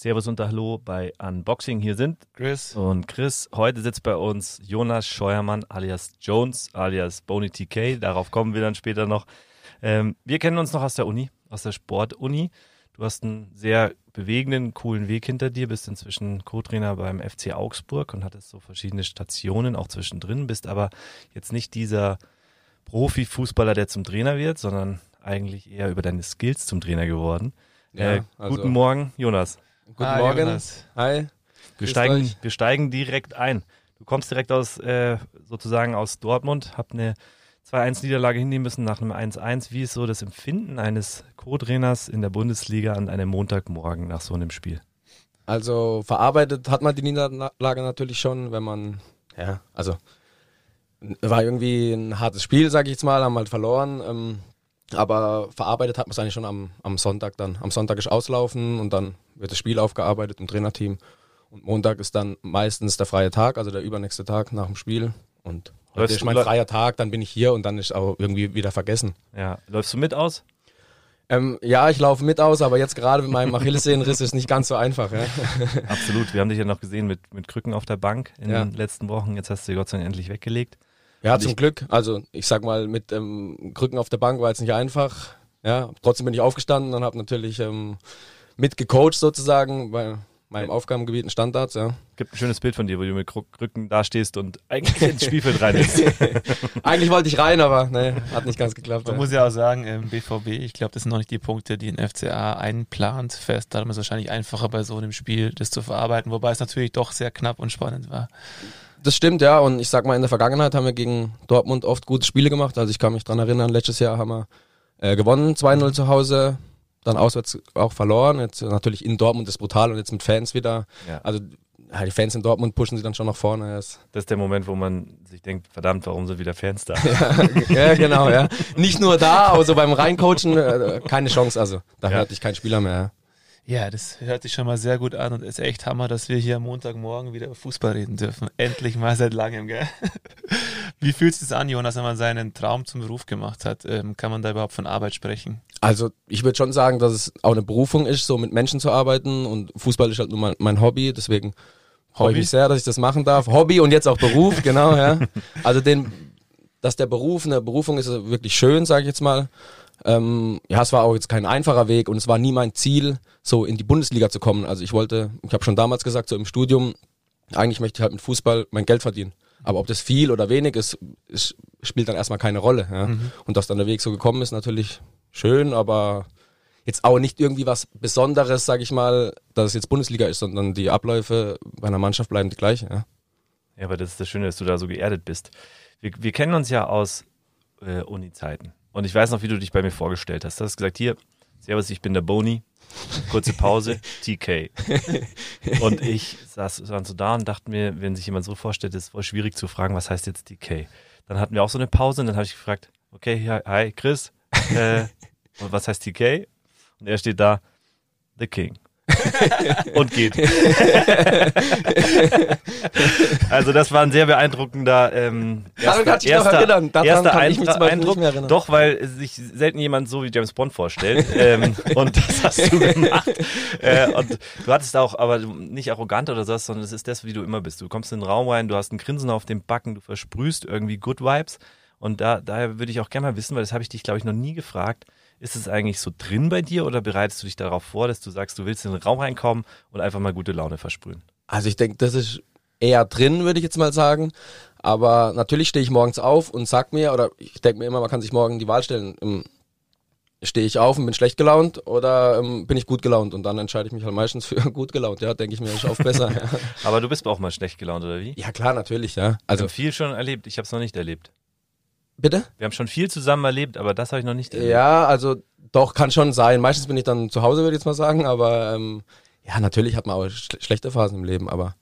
Servus und Hallo bei Unboxing. Hier sind Chris und Chris. Heute sitzt bei uns Jonas Scheuermann alias Jones alias Bony TK. Darauf kommen wir dann später noch. Ähm, wir kennen uns noch aus der Uni, aus der Sportuni. Du hast einen sehr bewegenden, coolen Weg hinter dir, bist inzwischen Co-Trainer beim FC Augsburg und hattest so verschiedene Stationen auch zwischendrin, bist aber jetzt nicht dieser Profifußballer, der zum Trainer wird, sondern eigentlich eher über deine Skills zum Trainer geworden. Ja, äh, also guten Morgen, Jonas. Guten Hi, Morgen. Jonas. Hi. Wir steigen, wir steigen direkt ein. Du kommst direkt aus, äh, sozusagen aus Dortmund, hab eine 2-1-Niederlage hinnehmen müssen nach einem 1-1. Wie ist so das Empfinden eines Co-Trainers in der Bundesliga an einem Montagmorgen nach so einem Spiel? Also verarbeitet hat man die Niederlage natürlich schon, wenn man, ja, also war irgendwie ein hartes Spiel, sage ich jetzt mal, haben halt verloren. Ähm, aber verarbeitet hat man es eigentlich schon am, am Sonntag dann. Am Sonntag ist Auslaufen und dann wird das Spiel aufgearbeitet im Trainerteam. Und Montag ist dann meistens der freie Tag, also der übernächste Tag nach dem Spiel. Und heute ist mein freier Tag, dann bin ich hier und dann ist auch irgendwie wieder vergessen. Ja, läufst du mit aus? Ähm, ja, ich laufe mit aus, aber jetzt gerade mit meinem Achillessehnenriss ist es nicht ganz so einfach. Ja. Absolut. Wir haben dich ja noch gesehen mit, mit Krücken auf der Bank in ja. den letzten Wochen. Jetzt hast du sie Gott sei Dank endlich weggelegt. Ja, zum Glück. Also ich sag mal, mit ähm, Krücken auf der Bank war jetzt nicht einfach. Ja, trotzdem bin ich aufgestanden und habe natürlich ähm, mitgecoacht sozusagen bei meinem Aufgabengebiet ein Standards, ja. Gibt ein schönes Bild von dir, wo du mit Krücken dastehst und eigentlich ins Spielfeld rein ist. eigentlich wollte ich rein, aber nee, hat nicht ganz geklappt. Man ja. muss ja auch sagen, im BVB, ich glaube, das sind noch nicht die Punkte, die ein FCA einplant. Fest, darum ist es wahrscheinlich einfacher bei so einem Spiel, das zu verarbeiten, wobei es natürlich doch sehr knapp und spannend war. Das stimmt, ja. Und ich sag mal, in der Vergangenheit haben wir gegen Dortmund oft gute Spiele gemacht. Also ich kann mich dran erinnern, letztes Jahr haben wir äh, gewonnen, 2-0 zu Hause, dann auswärts auch verloren. Jetzt natürlich in Dortmund ist brutal und jetzt mit Fans wieder. Ja. Also die Fans in Dortmund pushen sie dann schon nach vorne. Das ist der Moment, wo man sich denkt, verdammt, warum sind wieder Fans da? ja, ja, genau, ja. Nicht nur da, aber so beim Reincoachen äh, keine Chance. Also da ja. hört dich kein Spieler mehr. Ja, das hört sich schon mal sehr gut an und ist echt Hammer, dass wir hier am Montagmorgen wieder über Fußball reden dürfen. Endlich mal seit langem, gell? Wie fühlt es sich an, Jonas, wenn man seinen Traum zum Beruf gemacht hat? Ähm, kann man da überhaupt von Arbeit sprechen? Also ich würde schon sagen, dass es auch eine Berufung ist, so mit Menschen zu arbeiten und Fußball ist halt nur mein, mein Hobby, deswegen freue ich mich sehr, dass ich das machen darf. Hobby und jetzt auch Beruf, genau, ja. Also den, dass der Beruf eine Berufung ist, wirklich schön, sage ich jetzt mal. Ähm, ja, es war auch jetzt kein einfacher Weg und es war nie mein Ziel, so in die Bundesliga zu kommen. Also ich wollte, ich habe schon damals gesagt, so im Studium, eigentlich möchte ich halt mit Fußball mein Geld verdienen. Aber ob das viel oder wenig ist, ist spielt dann erstmal keine Rolle. Ja? Mhm. Und dass dann der Weg so gekommen ist, natürlich schön, aber jetzt auch nicht irgendwie was Besonderes, sag ich mal, dass es jetzt Bundesliga ist, sondern die Abläufe bei einer Mannschaft bleiben die gleichen. Ja, ja aber das ist das Schöne, dass du da so geerdet bist. Wir, wir kennen uns ja aus äh, Uni-Zeiten. Und ich weiß noch, wie du dich bei mir vorgestellt hast. Du hast gesagt, hier, Servus, ich bin der Boni. Kurze Pause, TK. Und ich saß dann so da und dachte mir, wenn sich jemand so vorstellt, ist es voll schwierig zu fragen, was heißt jetzt TK. Dann hatten wir auch so eine Pause und dann habe ich gefragt, okay, hi, Chris, äh, und was heißt TK? Und er steht da, The King. und geht. also das war ein sehr beeindruckender ähm, erster, kann ich erster, erinnern. Daran erster kann ich mich zum Eindruck. Erinnern. Doch, weil sich selten jemand so wie James Bond vorstellt. ähm, und das hast du gemacht. äh, und du hattest auch, aber nicht arrogant oder so, sondern es ist das, wie du immer bist. Du kommst in den Raum rein, du hast ein Grinsen auf dem Backen, du versprühst irgendwie Good Vibes. Und da, daher würde ich auch gerne mal wissen, weil das habe ich dich, glaube ich, noch nie gefragt. Ist es eigentlich so drin bei dir oder bereitest du dich darauf vor, dass du sagst, du willst in den Raum reinkommen und einfach mal gute Laune versprühen? Also ich denke, das ist eher drin, würde ich jetzt mal sagen. Aber natürlich stehe ich morgens auf und sag mir, oder ich denke mir immer, man kann sich morgen die Wahl stellen. Stehe ich auf und bin schlecht gelaunt oder ähm, bin ich gut gelaunt? Und dann entscheide ich mich halt meistens für gut gelaunt. Ja, denke ich mir, ich auf besser. ja. Aber du bist auch mal schlecht gelaunt, oder wie? Ja, klar, natürlich, ja. Also viel schon erlebt, ich habe es noch nicht erlebt. Bitte? Wir haben schon viel zusammen erlebt, aber das habe ich noch nicht erlebt. Ja, also doch, kann schon sein. Meistens bin ich dann zu Hause, würde ich jetzt mal sagen, aber ähm, ja, natürlich hat man auch sch schlechte Phasen im Leben, aber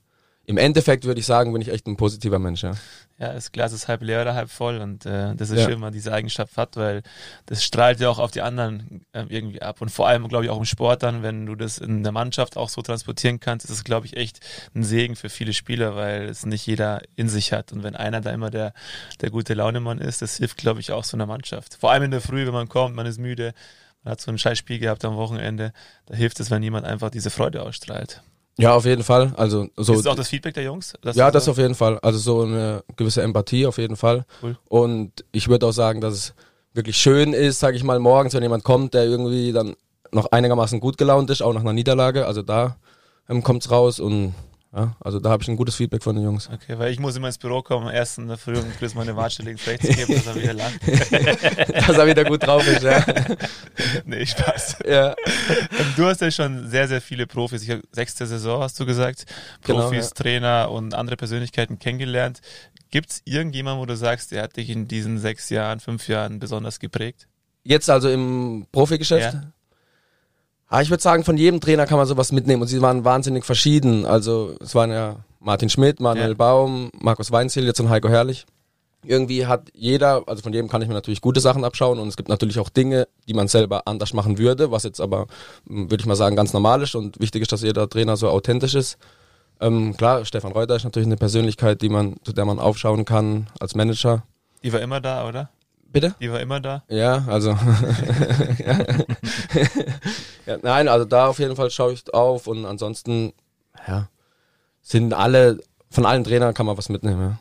im Endeffekt würde ich sagen, bin ich echt ein positiver Mensch. Ja, ja das Glas ist halb leer oder halb voll und äh, das ist ja. schön, wenn man diese Eigenschaft hat, weil das strahlt ja auch auf die anderen äh, irgendwie ab und vor allem, glaube ich, auch im Sport dann, wenn du das in der Mannschaft auch so transportieren kannst, ist es, glaube ich, echt ein Segen für viele Spieler, weil es nicht jeder in sich hat und wenn einer da immer der, der gute Launemann ist, das hilft, glaube ich, auch so einer Mannschaft. Vor allem in der Früh, wenn man kommt, man ist müde, man hat so ein scheiß Spiel gehabt am Wochenende, da hilft es, wenn jemand einfach diese Freude ausstrahlt. Ja, auf jeden Fall. Also so. Ist das auch das Feedback der Jungs? Ja, das auf jeden Fall. Also so eine gewisse Empathie auf jeden Fall. Cool. Und ich würde auch sagen, dass es wirklich schön ist, sage ich mal, morgens, wenn jemand kommt, der irgendwie dann noch einigermaßen gut gelaunt ist, auch nach einer Niederlage. Also da ähm, kommt's raus und ja, also da habe ich ein gutes Feedback von den Jungs. Okay, weil ich muss immer ins Büro kommen, am ersten in der Früh und Chris meine Watsche links rechts geben, dass er wieder lacht. dass er wieder gut drauf ist, ja. nee, Spaß. Ja. Du hast ja schon sehr, sehr viele Profis. Ich sechste Saison, hast du gesagt. Genau, Profis, genau, ja. Trainer und andere Persönlichkeiten kennengelernt. Gibt es irgendjemanden, wo du sagst, der hat dich in diesen sechs Jahren, fünf Jahren besonders geprägt? Jetzt also im Profigeschäft? Ja. Ah, ich würde sagen, von jedem Trainer kann man sowas mitnehmen und sie waren wahnsinnig verschieden. Also es waren ja Martin Schmidt, Manuel ja. Baum, Markus Weinziel, jetzt und Heiko Herrlich. Irgendwie hat jeder, also von jedem kann ich mir natürlich gute Sachen abschauen und es gibt natürlich auch Dinge, die man selber anders machen würde, was jetzt aber, hm, würde ich mal sagen, ganz normal ist und wichtig ist, dass jeder Trainer so authentisch ist. Ähm, klar, Stefan Reuter ist natürlich eine Persönlichkeit, die man, zu der man aufschauen kann als Manager. Die war immer da, oder? Bitte? Die war immer da? Ja, also. ja, nein, also da auf jeden Fall schaue ich auf und ansonsten, ja, sind alle, von allen Trainern kann man was mitnehmen, ja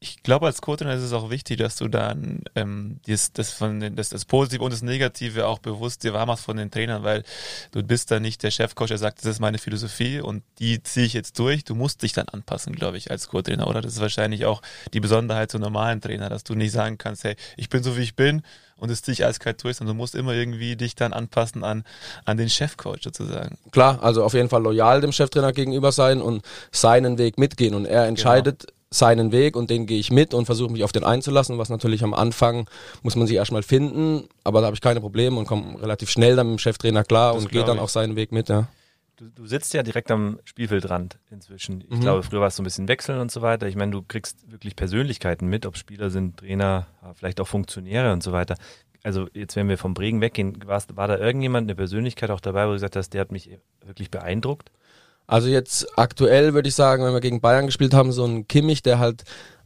ich glaube, als Co-Trainer ist es auch wichtig, dass du dann ähm, das, das, von den, das, das Positive und das Negative auch bewusst dir wahr machst von den Trainern, weil du bist da nicht der Chefcoach, der sagt, das ist meine Philosophie und die ziehe ich jetzt durch. Du musst dich dann anpassen, glaube ich, als Co-Trainer, oder? Das ist wahrscheinlich auch die Besonderheit zu normalen Trainer, dass du nicht sagen kannst, hey, ich bin so wie ich bin und es ziehe ich eiskalt durch, sondern du musst immer irgendwie dich dann anpassen an, an den Chefcoach sozusagen. Klar, also auf jeden Fall loyal dem Cheftrainer gegenüber sein und seinen Weg mitgehen und er entscheidet, genau seinen Weg und den gehe ich mit und versuche mich auf den einzulassen, was natürlich am Anfang muss man sich erstmal finden, aber da habe ich keine Probleme und komme relativ schnell dann mit dem Cheftrainer klar das und gehe dann auch seinen Weg mit, ja. Du, du sitzt ja direkt am Spielfeldrand inzwischen. Ich mhm. glaube, früher war es so ein bisschen wechseln und so weiter. Ich meine, du kriegst wirklich Persönlichkeiten mit, ob Spieler sind, Trainer, vielleicht auch Funktionäre und so weiter. Also jetzt, wenn wir vom Bregen weggehen, war da irgendjemand, eine Persönlichkeit auch dabei, wo du gesagt hast, der hat mich wirklich beeindruckt? Also jetzt aktuell würde ich sagen, wenn wir gegen Bayern gespielt haben, so ein Kimmich, der halt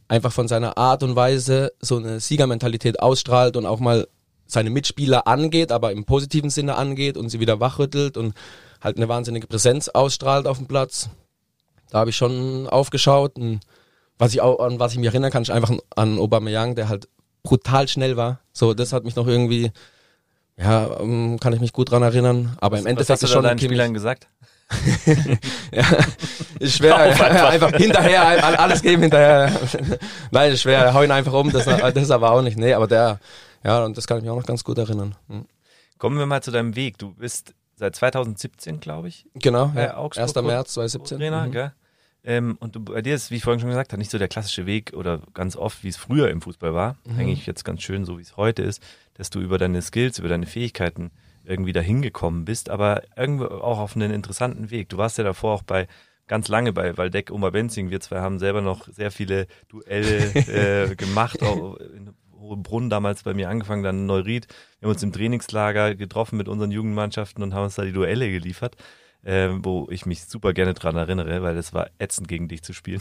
einfach von seiner Art und Weise so eine Siegermentalität ausstrahlt und auch mal seine Mitspieler angeht, aber im positiven Sinne angeht und sie wieder wachrüttelt und halt eine wahnsinnige Präsenz ausstrahlt auf dem Platz. Da habe ich schon aufgeschaut und was ich auch, an was ich mich erinnern kann, ist einfach an Aubameyang, der halt brutal schnell war. So, das hat mich noch irgendwie, ja, ähm, kann ich mich gut dran erinnern. Aber was, im Endeffekt was hast du schon deinen Spielern gesagt? ja, ist schwer. Einfach. einfach. hinterher, alles geben hinterher. Nein, ist schwer. Hau ihn einfach um. Das, das aber auch nicht. Nee, aber der, ja, und das kann ich mich auch noch ganz gut erinnern. Hm. Kommen wir mal zu deinem Weg. Du bist seit 2017, glaube ich. Genau, ja. 1. März 2017. Trainer, mhm. gell? Ähm, und du, bei dir ist, wie ich vorhin schon gesagt habe, nicht so der klassische Weg oder ganz oft, wie es früher im Fußball war. Mhm. Eigentlich jetzt ganz schön, so wie es heute ist, dass du über deine Skills, über deine Fähigkeiten irgendwie dahin gekommen bist, aber irgendwo auch auf einen interessanten Weg. Du warst ja davor auch bei ganz lange bei Waldeck Oma Benzing. Wir zwei haben selber noch sehr viele Duelle äh, gemacht, auch in Hohenbrunn damals bei mir angefangen, dann in Neuried. Wir haben uns im Trainingslager getroffen mit unseren Jugendmannschaften und haben uns da die Duelle geliefert. Äh, wo ich mich super gerne dran erinnere, weil es war ätzend gegen dich zu spielen.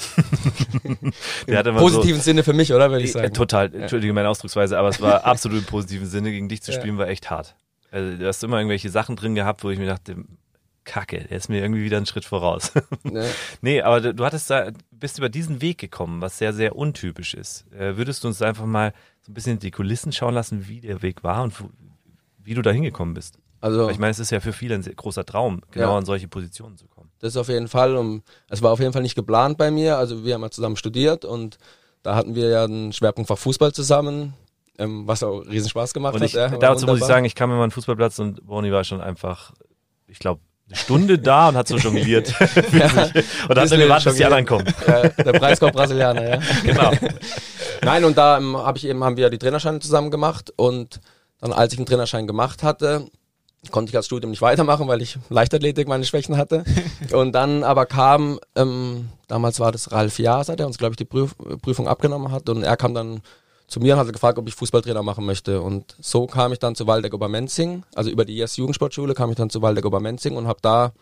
Im positiven so, Sinne für mich, oder? Würde ich sagen. Äh, total, entschuldige meine Ausdrucksweise, aber es war absolut im positiven Sinne. Gegen dich zu spielen ja. war echt hart. Also, du hast immer irgendwelche Sachen drin gehabt, wo ich mir dachte, Kacke, der ist mir irgendwie wieder einen Schritt voraus. Nee, nee aber du, du hattest da, bist über diesen Weg gekommen, was sehr, sehr untypisch ist. Äh, würdest du uns einfach mal so ein bisschen die Kulissen schauen lassen, wie der Weg war und wie du da hingekommen bist? Also, Weil ich meine, es ist ja für viele ein großer Traum, genau ja, in solche Positionen zu kommen. Das ist auf jeden Fall, um, es war auf jeden Fall nicht geplant bei mir. Also wir haben ja zusammen studiert und da hatten wir ja einen Schwerpunktfach Fußball zusammen ähm, was auch riesen Spaß gemacht und ich, hat. Ja, dazu muss ich sagen, ich kam immer an den Fußballplatz und Boni war schon einfach, ich glaube, eine Stunde da und hat so jongliert. ja, und hat so gewartet, bis die anderen kommen. Ja, der Preis kommt Brasilianer, ja. Genau. Nein, und da ähm, hab ich eben, haben wir die Trainerscheine zusammen gemacht und dann, als ich einen Trainerschein gemacht hatte, konnte ich als Studium nicht weitermachen, weil ich Leichtathletik meine Schwächen hatte. Und dann aber kam, ähm, damals war das Ralf Jaser, der uns, glaube ich, die Prüf Prüfung abgenommen hat. Und er kam dann zu mir und hatte gefragt, ob ich Fußballtrainer machen möchte. Und so kam ich dann zu Waldeck Obermenzing, also über die IS Jugendsportschule kam ich dann zu Waldeck Obermenzing und habe da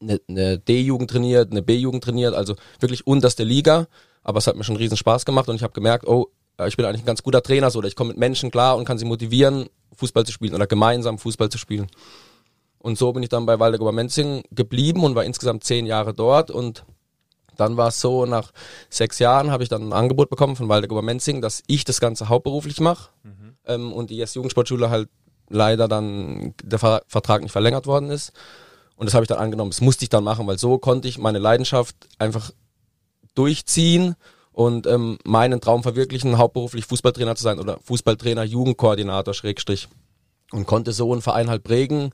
eine, eine D-Jugend trainiert, eine B-Jugend trainiert, also wirklich unterste Liga. Aber es hat mir schon riesen Spaß gemacht und ich habe gemerkt, oh, ich bin eigentlich ein ganz guter Trainer, so, oder ich komme mit Menschen klar und kann sie motivieren, Fußball zu spielen oder gemeinsam Fußball zu spielen. Und so bin ich dann bei Waldeck Menzing geblieben und war insgesamt zehn Jahre dort und dann war es so, nach sechs Jahren habe ich dann ein Angebot bekommen von Waldeck Menzing, dass ich das Ganze hauptberuflich mache mhm. ähm, und die Yes-Jugendsportschule halt leider dann der Ver Vertrag nicht verlängert worden ist. Und das habe ich dann angenommen. Das musste ich dann machen, weil so konnte ich meine Leidenschaft einfach durchziehen und ähm, meinen Traum verwirklichen, hauptberuflich Fußballtrainer zu sein oder Fußballtrainer, Jugendkoordinator, Schrägstrich. Und konnte so einen Verein halt prägen,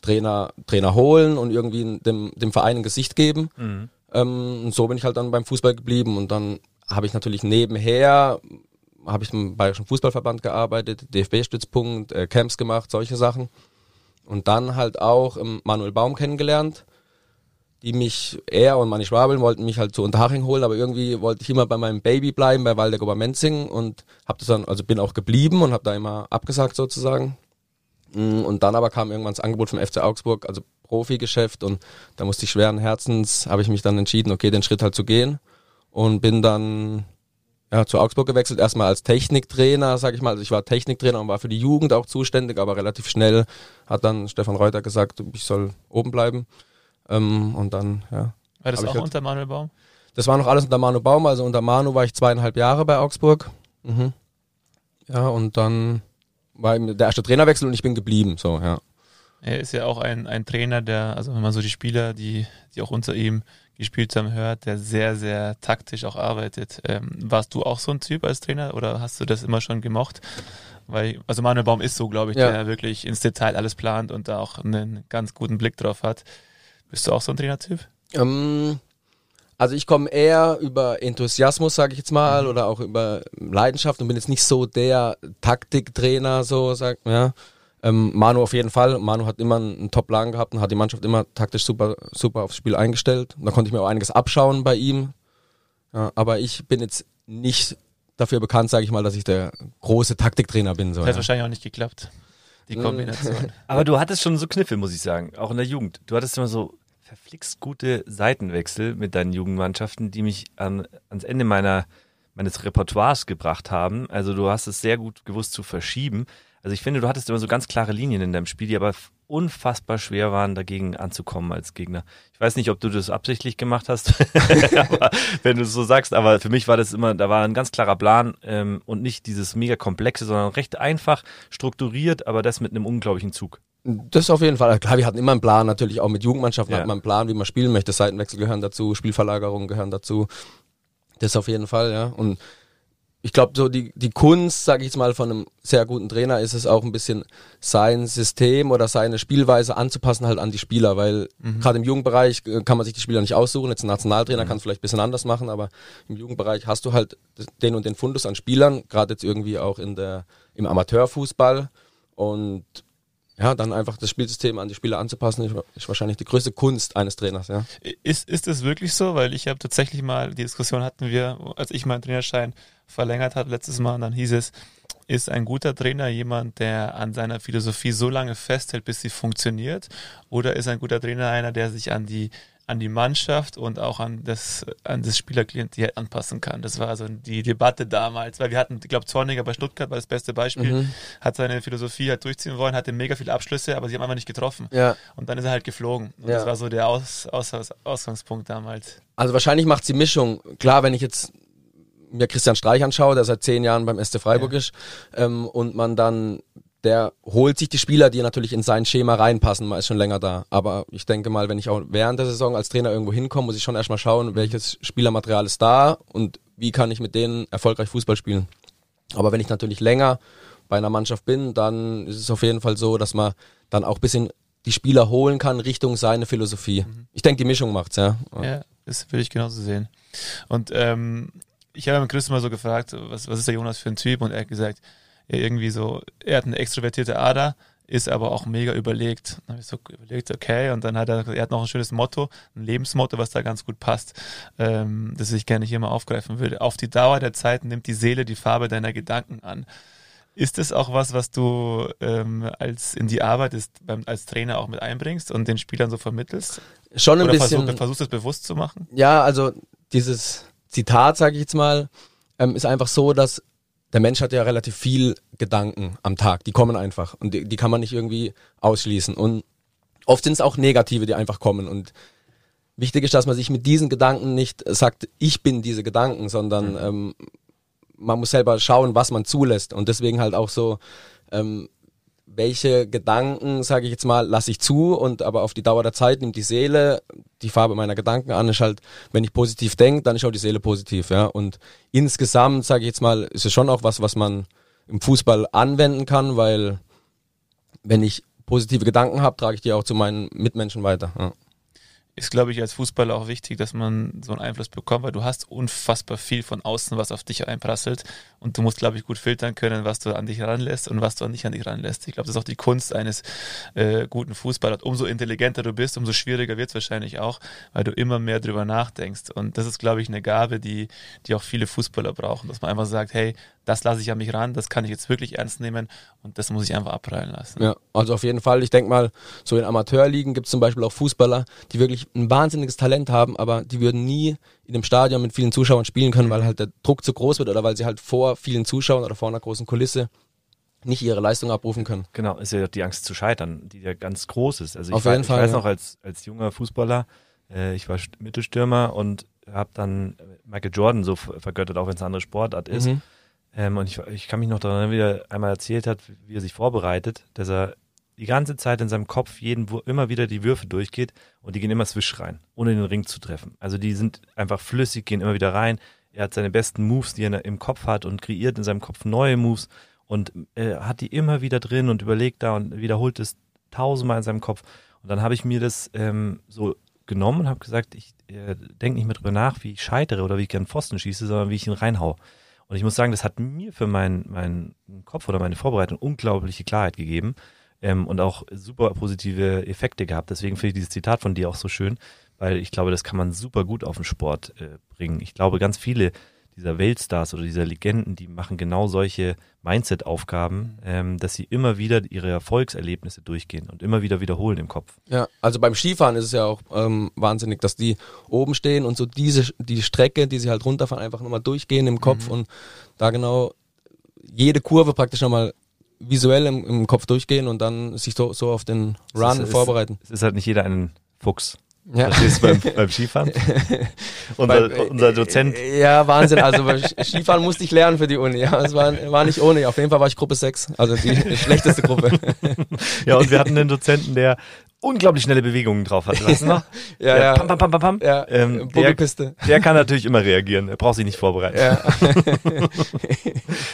Trainer, Trainer holen und irgendwie dem, dem Verein ein Gesicht geben. Mhm. Ähm, und so bin ich halt dann beim Fußball geblieben und dann habe ich natürlich nebenher habe ich im Bayerischen Fußballverband gearbeitet, DFB-Stützpunkt, äh, Camps gemacht, solche Sachen. Und dann halt auch ähm, Manuel Baum kennengelernt, die mich, er und meine Schwabeln wollten mich halt zu Unterhaching holen, aber irgendwie wollte ich immer bei meinem Baby bleiben, bei Waldeck Obermenzing und habe das dann, also bin auch geblieben und habe da immer abgesagt sozusagen. Mm, und dann aber kam irgendwann das Angebot vom FC Augsburg, also Profigeschäft und da musste ich schweren Herzens, habe ich mich dann entschieden, okay, den Schritt halt zu gehen und bin dann ja, zu Augsburg gewechselt, erstmal als Techniktrainer, sag ich mal. Also ich war Techniktrainer und war für die Jugend auch zuständig, aber relativ schnell hat dann Stefan Reuter gesagt, ich soll oben bleiben. Ähm, und dann, ja. War das auch halt, unter Manuel Baum? Das war noch alles unter Manu Baum, also unter Manu war ich zweieinhalb Jahre bei Augsburg. Mhm. Ja, und dann war der erste Trainerwechsel und ich bin geblieben, so, ja. Er ist ja auch ein, ein Trainer, der, also wenn man so die Spieler, die, die auch unter ihm gespielt haben, hört, der sehr, sehr taktisch auch arbeitet. Ähm, warst du auch so ein Typ als Trainer oder hast du das immer schon gemocht? Weil, also Manuel Baum ist so, glaube ich, ja. der wirklich ins Detail alles plant und da auch einen ganz guten Blick drauf hat. Bist du auch so ein Trainertyp? Ähm, also ich komme eher über Enthusiasmus, sage ich jetzt mal, mhm. oder auch über Leidenschaft und bin jetzt nicht so der Taktiktrainer, so sagt ja. Ähm, Manu auf jeden Fall. Manu hat immer einen Top-Plan gehabt und hat die Mannschaft immer taktisch super, super aufs Spiel eingestellt. da konnte ich mir auch einiges abschauen bei ihm. Ja, aber ich bin jetzt nicht dafür bekannt, sage ich mal, dass ich der große Taktiktrainer bin. So, das hat ja. wahrscheinlich auch nicht geklappt, die Kombination. aber du hattest schon so Kniffel, muss ich sagen, auch in der Jugend. Du hattest immer so verflixt gute Seitenwechsel mit deinen Jugendmannschaften, die mich an, ans Ende meiner, meines Repertoires gebracht haben. Also du hast es sehr gut gewusst zu verschieben. Also ich finde, du hattest immer so ganz klare Linien in deinem Spiel, die aber unfassbar schwer waren, dagegen anzukommen als Gegner. Ich weiß nicht, ob du das absichtlich gemacht hast, aber wenn du es so sagst, aber für mich war das immer, da war ein ganz klarer Plan ähm, und nicht dieses mega komplexe, sondern recht einfach, strukturiert, aber das mit einem unglaublichen Zug. Das auf jeden Fall. Klar, wir hatten immer einen Plan, natürlich auch mit Jugendmannschaften ja. hat man einen Plan, wie man spielen möchte. Seitenwechsel gehören dazu, Spielverlagerungen gehören dazu. Das auf jeden Fall, ja. Und ich glaube, so die, die Kunst, sage ich jetzt mal, von einem sehr guten Trainer ist es auch ein bisschen sein System oder seine Spielweise anzupassen halt an die Spieler, weil mhm. gerade im Jugendbereich äh, kann man sich die Spieler nicht aussuchen. Jetzt ein Nationaltrainer mhm. kann es vielleicht ein bisschen anders machen, aber im Jugendbereich hast du halt den und den Fundus an Spielern, gerade jetzt irgendwie auch in der, im Amateurfußball und ja, dann einfach das Spielsystem an die Spieler anzupassen, ist, wahrscheinlich die größte Kunst eines Trainers, ja. Ist, ist es wirklich so? Weil ich habe tatsächlich mal, die Diskussion hatten wir, als ich meinen Trainerschein verlängert habe letztes Mal, und dann hieß es, ist ein guter Trainer jemand, der an seiner Philosophie so lange festhält, bis sie funktioniert? Oder ist ein guter Trainer einer, der sich an die an die Mannschaft und auch an das, an das Spielerklientel anpassen kann. Das war also die Debatte damals, weil wir hatten, ich glaube, Zorniger bei Stuttgart war das beste Beispiel, mhm. hat seine Philosophie halt durchziehen wollen, hatte mega viele Abschlüsse, aber sie haben einfach nicht getroffen. Ja. Und dann ist er halt geflogen. Und ja. das war so der Aus, Aus, Ausgangspunkt damals. Also wahrscheinlich macht sie Mischung. Klar, wenn ich jetzt mir Christian Streich anschaue, der seit zehn Jahren beim SC Freiburg ja. ist, ähm, und man dann der holt sich die Spieler, die natürlich in sein Schema reinpassen. Man ist schon länger da. Aber ich denke mal, wenn ich auch während der Saison als Trainer irgendwo hinkomme, muss ich schon erstmal schauen, welches Spielermaterial ist da und wie kann ich mit denen erfolgreich Fußball spielen. Aber wenn ich natürlich länger bei einer Mannschaft bin, dann ist es auf jeden Fall so, dass man dann auch ein bisschen die Spieler holen kann Richtung seine Philosophie. Mhm. Ich denke, die Mischung macht's, ja. Ja, das würde ich genauso sehen. Und ähm, ich habe mit Chris mal so gefragt, was, was ist der Jonas für ein Typ? Und er hat gesagt, er irgendwie so, er hat eine extrovertierte Ader, ist aber auch mega überlegt. Dann habe ich so überlegt, okay, und dann hat er, er hat noch ein schönes Motto, ein Lebensmotto, was da ganz gut passt, ähm, das ich gerne hier mal aufgreifen würde. Auf die Dauer der Zeit nimmt die Seele die Farbe deiner Gedanken an. Ist das auch was, was du ähm, als in die Arbeit ist, beim, als Trainer auch mit einbringst und den Spielern so vermittelst? Schon ein Oder bisschen. Versuch, versuchst du es bewusst zu machen? Ja, also dieses Zitat, sage ich jetzt mal, ähm, ist einfach so, dass der Mensch hat ja relativ viel Gedanken am Tag. Die kommen einfach und die, die kann man nicht irgendwie ausschließen. Und oft sind es auch negative, die einfach kommen. Und wichtig ist, dass man sich mit diesen Gedanken nicht sagt, ich bin diese Gedanken, sondern mhm. ähm, man muss selber schauen, was man zulässt. Und deswegen halt auch so, ähm, welche Gedanken, sage ich jetzt mal, lasse ich zu und aber auf die Dauer der Zeit nimmt die Seele die Farbe meiner Gedanken an. Ist halt, wenn ich positiv denke, dann ist auch die Seele positiv, ja. Und insgesamt, sage ich jetzt mal, ist es schon auch was, was man im Fußball anwenden kann, weil wenn ich positive Gedanken habe, trage ich die auch zu meinen Mitmenschen weiter. Ja ist, glaube ich, als Fußballer auch wichtig, dass man so einen Einfluss bekommt, weil du hast unfassbar viel von außen, was auf dich einprasselt und du musst, glaube ich, gut filtern können, was du an dich ranlässt und was du nicht an dich ranlässt. Ich glaube, das ist auch die Kunst eines äh, guten Fußballers. Umso intelligenter du bist, umso schwieriger wird es wahrscheinlich auch, weil du immer mehr drüber nachdenkst. Und das ist, glaube ich, eine Gabe, die, die auch viele Fußballer brauchen, dass man einfach sagt, hey, das lasse ich an mich ran, das kann ich jetzt wirklich ernst nehmen und das muss ich einfach abprallen lassen. Ja, also auf jeden Fall. Ich denke mal, so in Amateurligen gibt es zum Beispiel auch Fußballer, die wirklich ein wahnsinniges Talent haben, aber die würden nie in einem Stadion mit vielen Zuschauern spielen können, weil halt der Druck zu groß wird oder weil sie halt vor vielen Zuschauern oder vor einer großen Kulisse nicht ihre Leistung abrufen können. Genau, ist ja die Angst zu scheitern, die ja ganz groß ist. Also ich, Auf jeden weiß, Fall, ich weiß ja. noch als, als junger Fußballer, äh, ich war Mittelstürmer und habe dann Michael Jordan so vergöttert, auch wenn es eine andere Sportart ist. Mhm. Ähm, und ich, ich kann mich noch daran erinnern, wie er einmal erzählt hat, wie er sich vorbereitet, dass er die ganze Zeit in seinem Kopf jeden immer wieder die Würfe durchgeht und die gehen immer swisch rein, ohne den Ring zu treffen. Also die sind einfach flüssig, gehen immer wieder rein. Er hat seine besten Moves, die er im Kopf hat und kreiert in seinem Kopf neue Moves und äh, hat die immer wieder drin und überlegt da und wiederholt es tausendmal in seinem Kopf. Und dann habe ich mir das ähm, so genommen und habe gesagt, ich äh, denke nicht mehr drüber nach, wie ich scheitere oder wie ich gern Pfosten schieße, sondern wie ich ihn reinhau. Und ich muss sagen, das hat mir für meinen meinen Kopf oder meine Vorbereitung unglaubliche Klarheit gegeben ähm, und auch super positive Effekte gehabt. Deswegen finde ich dieses Zitat von dir auch so schön, weil ich glaube, das kann man super gut auf den Sport äh, bringen. Ich glaube, ganz viele dieser Weltstars oder dieser Legenden, die machen genau solche Mindset-Aufgaben, ähm, dass sie immer wieder ihre Erfolgserlebnisse durchgehen und immer wieder wiederholen im Kopf. Ja, also beim Skifahren ist es ja auch ähm, wahnsinnig, dass die oben stehen und so diese die Strecke, die sie halt runterfahren, einfach nochmal durchgehen im Kopf Mhm. und da genau jede Kurve praktisch nochmal visuell im, im Kopf durchgehen und dann sich so, so auf den Run ist- vorbereiten. Es ist halt nicht jeder ein Fuchs. Ja. Verstehst du beim, beim Skifahren? unser, Beim- unser Dozent Äh, Ja, Wahnsinn. Also Skifahren musste ich lernen für die Uni. Ja, es war, war nicht ohne. Auf jeden Fall war ich Gruppe 6. Also die schlechteste Gruppe. Ja, und wir hatten einen Dozenten, der unglaublich schnelle Bewegungen drauf hatte. Weißt du noch? Ja, Der ja. Pam, pam, pam, pam, pam. Ja, Ähm, der, Buckelpiste. der kann natürlich immer reagieren. Er braucht sich nicht vorbereiten. Ja.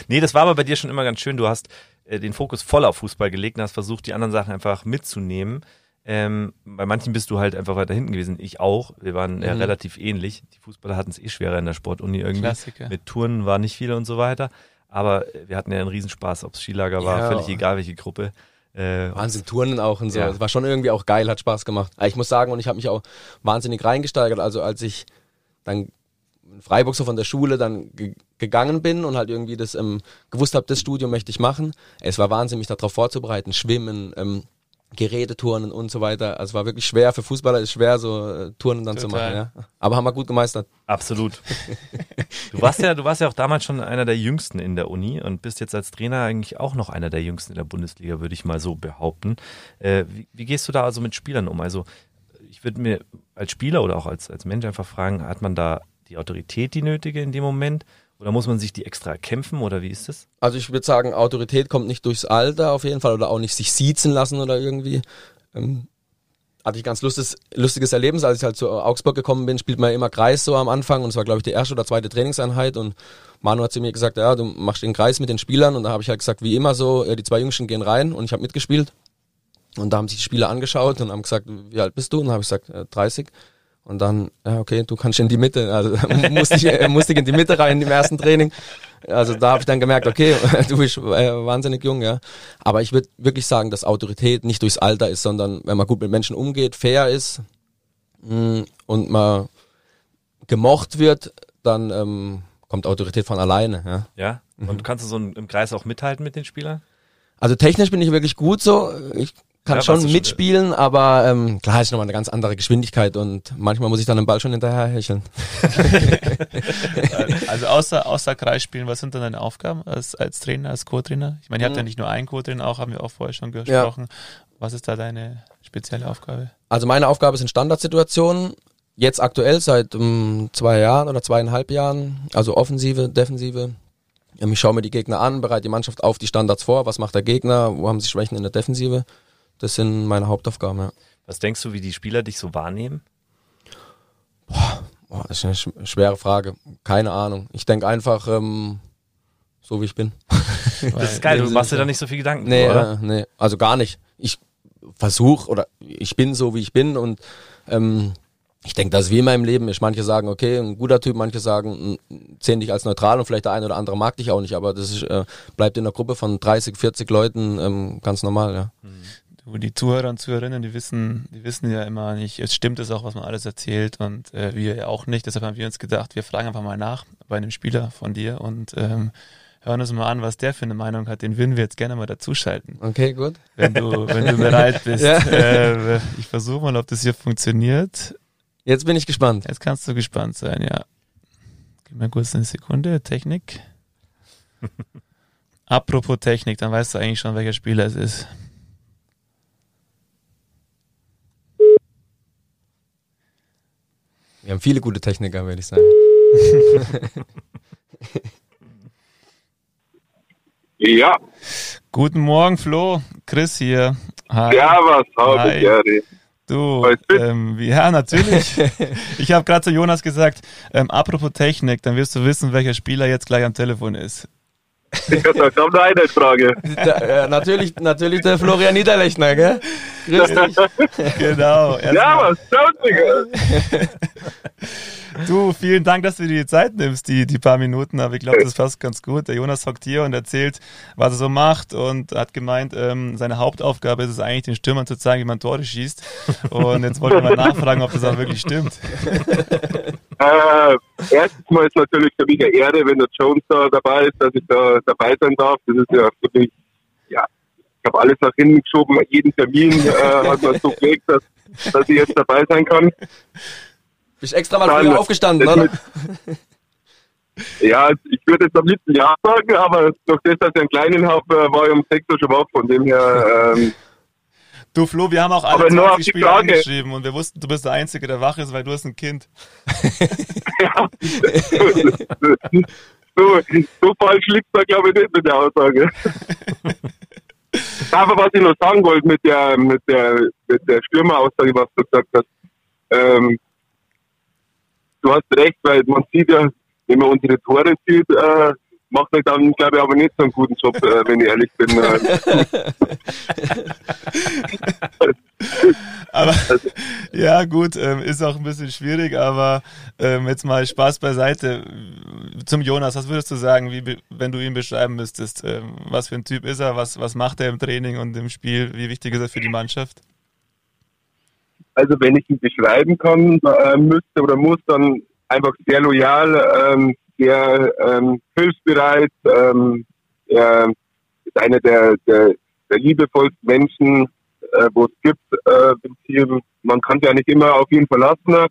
Nee, das war aber bei dir schon immer ganz schön. Du hast äh, den Fokus voll auf Fußball gelegt und hast versucht, die anderen Sachen einfach mitzunehmen. Ähm, bei manchen bist du halt einfach weiter hinten gewesen. Ich auch. Wir waren ja Mhm. relativ ähnlich. Die Fußballer hatten es eh schwerer in der Sportuni irgendwie. Klassiker. Mit Touren war nicht viel und so weiter. Aber äh, wir hatten ja einen Riesenspaß, ob es Skilager war, Ja. völlig egal welche Gruppe. Äh, Wahnsinn, Turnen auch und so. Ja. Es war schon irgendwie auch geil, hat Spaß gemacht. Aber ich muss sagen, und ich habe mich auch wahnsinnig reingesteigert. Also als ich dann in Freiburg so von der Schule dann ge gegangen bin und halt irgendwie das ähm, gewusst habe, das Studium möchte ich machen. Es war Wahnsinn, mich darauf vorzubereiten. Schwimmen, ähm, Geräteturnen und so weiter. Also es war wirklich schwer für Fußballer, ist schwer so äh, Turnen dann zu Total. machen. Ja. Aber haben wir gut gemeistert. Absolut. Du warst ja, du warst ja auch damals schon einer der Jüngsten in der Uni und bist jetzt als Trainer eigentlich auch noch einer der Jüngsten in der Bundesliga, würde ich mal so behaupten. Äh, wie, wie gehst du da also mit Spielern um? Also ich würde mir als Spieler oder auch als, als Mensch einfach fragen, hat man da die Autorität, die nötige in dem Moment? Oder muss man sich die extra kämpfen oder wie ist das? Also ich würde sagen, Autorität kommt nicht durchs Alter auf jeden Fall oder auch nicht sich siezen lassen oder irgendwie. Ähm, hatte ich ganz lustiges, lustiges Erlebnis, als ich halt zu Augsburg gekommen bin, spielt man ja immer Kreis so am Anfang und es war glaube ich die erste oder zweite Trainingseinheit und Manu hat zu mir gesagt, ja, du machst den Kreis mit den Spielern und da habe ich halt gesagt, wie immer so, ja, die zwei Jüngsten gehen rein und ich habe mitgespielt und da haben sich die Spieler angeschaut und haben gesagt, wie alt bist du? Und habe ich gesagt, äh, 30. Und dann, ja, okay, du kannst in die Mitte. Also musste ich, äh, musste ich in die Mitte rein im ersten Training. Also da habe ich dann gemerkt, okay, du bist äh, wahnsinnig jung, ja. Aber ich würde wirklich sagen, dass Autorität nicht durchs Alter ist, sondern wenn man gut mit Menschen umgeht, fair ist mh, und man gemocht wird, dann ähm, kommt Autorität von alleine, ja. Ja? Und kannst du so im Kreis auch mithalten mit den Spielern? Also technisch bin ich wirklich gut so. Ich kann ja, schon mitspielen, schon, aber ähm, klar ist nochmal eine ganz andere Geschwindigkeit und manchmal muss ich dann den Ball schon hinterher hecheln. also außer, außer Kreisspielen, was sind dann deine Aufgaben als, als Trainer, als Co-Trainer? Ich meine, ihr habt ja mhm. nicht nur einen Co-Trainer, auch haben wir auch vorher schon gesprochen. Ja. Was ist da deine spezielle Aufgabe? Also meine Aufgabe sind Standardsituationen, jetzt aktuell seit um, zwei Jahren oder zweieinhalb Jahren, also Offensive, Defensive. Ich schaue mir die Gegner an, bereite die Mannschaft auf die Standards vor, was macht der Gegner, wo haben sie Schwächen in der Defensive das sind meine Hauptaufgaben, ja. Was denkst du, wie die Spieler dich so wahrnehmen? Boah, boah das ist eine schwere Frage. Keine Ahnung. Ich denke einfach, ähm, so wie ich bin. Das ist geil, du machst dir da nicht so viel Gedanken, nee, oder? Äh, nee, also gar nicht. Ich versuche oder ich bin so, wie ich bin und ähm, ich denke, das ist wie in meinem Leben ist. Manche sagen, okay, ein guter Typ, manche sagen, sehen dich als neutral und vielleicht der eine oder andere mag dich auch nicht, aber das ist, äh, bleibt in einer Gruppe von 30, 40 Leuten ähm, ganz normal, ja. Mhm die Zuhörer und Zuhörerinnen, die wissen, die wissen ja immer nicht, es stimmt es auch, was man alles erzählt und äh, wir ja auch nicht. Deshalb haben wir uns gedacht, wir fragen einfach mal nach bei einem Spieler von dir und ähm, hören uns mal an, was der für eine Meinung hat. Den würden wir jetzt gerne mal dazuschalten. Okay, gut. Wenn du, wenn du bereit bist. ja. äh, ich versuche mal, ob das hier funktioniert. Jetzt bin ich gespannt. Jetzt kannst du gespannt sein, ja. Gib mir kurz eine Sekunde. Technik. Apropos Technik, dann weißt du eigentlich schon, welcher Spieler es ist. Wir haben viele gute Techniker, würde ich sagen. ja. Guten Morgen, Flo. Chris hier. Hi. Ja, was habe ich, Gary? Du, ähm, ja, natürlich. ich habe gerade zu Jonas gesagt, ähm, apropos Technik, dann wirst du wissen, welcher Spieler jetzt gleich am Telefon ist. Ich habe noch eine Frage. Da, äh, natürlich, natürlich der Florian Niederlechner, gell? Grüß dich. genau. Ja, was schaut Du, vielen Dank, dass du dir die Zeit nimmst, die, die paar Minuten, aber ich glaube, das passt ganz gut. Der Jonas hockt hier und erzählt, was er so macht und hat gemeint, ähm, seine Hauptaufgabe ist es eigentlich, den Stürmern zu zeigen, wie man Tore schießt. Und jetzt wollte ich mal nachfragen, ob das auch wirklich stimmt. Äh, erstens mal ist natürlich für mich eine Ehre, wenn der Jones da dabei ist, dass ich da dabei sein darf. Das ist ja für mich, ja, ich habe alles nach hinten geschoben, jeden Termin äh, hat man so gelegt, dass, dass ich jetzt dabei sein kann. Bist extra mal früher aufgestanden, oder? Ja, ich würde jetzt am liebsten Ja sagen, aber durch das, dass ich einen kleinen habe, äh, war ich um 6 Uhr schon wach, von dem her... Ähm, Du Flo, wir haben auch alle 20 Spiele Frage. angeschrieben und wir wussten, du bist der Einzige, der wach ist, weil du hast ein Kind. ja. so, so falsch liegt da glaube ich nicht mit der Aussage. Aber was ich noch sagen wollte mit der mit der mit der Stürmeraussage, was du gesagt hast, ähm, du hast recht, weil man sieht ja, wenn man unsere Tore sieht, äh, macht euch dann, glaube ich, aber nicht so einen guten Job, äh, wenn ich ehrlich bin. Äh. aber ja, gut, ähm, ist auch ein bisschen schwierig, aber ähm, jetzt mal Spaß beiseite. Zum Jonas, was würdest du sagen, wie, wenn du ihn beschreiben müsstest? Ähm, was für ein Typ ist er? Was, was macht er im Training und im Spiel? Wie wichtig ist er für die Mannschaft? Also, wenn ich ihn beschreiben kann, äh, müsste oder muss, dann einfach sehr loyal, ähm, sehr ähm, hilfsbereit. Ähm, er ist einer der, der, der liebevollsten Menschen, äh, wo es gibt äh, im Team. Man kann sich ja nicht immer auf ihn verlassen.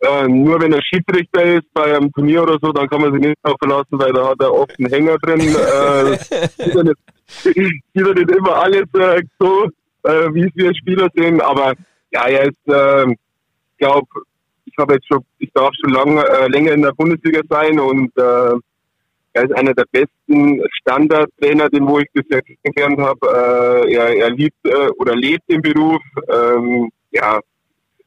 Äh, nur wenn er Schiedsrichter ist bei einem Turnier oder so, dann kann man sich nicht darauf verlassen, weil da hat er oft einen Hänger drin. äh, sieht, er nicht, sieht er nicht immer alles äh, so, äh, wie es wir Spieler sehen. Aber ja, er ist, äh, ich glaube, ich habe jetzt schon, ich darf schon lange, äh, länger in der Bundesliga sein und äh, er ist einer der besten Standardtrainer, den wo ich bisher kennengelernt habe. Äh, er, er liebt äh, oder lebt den Beruf. Ähm, ja,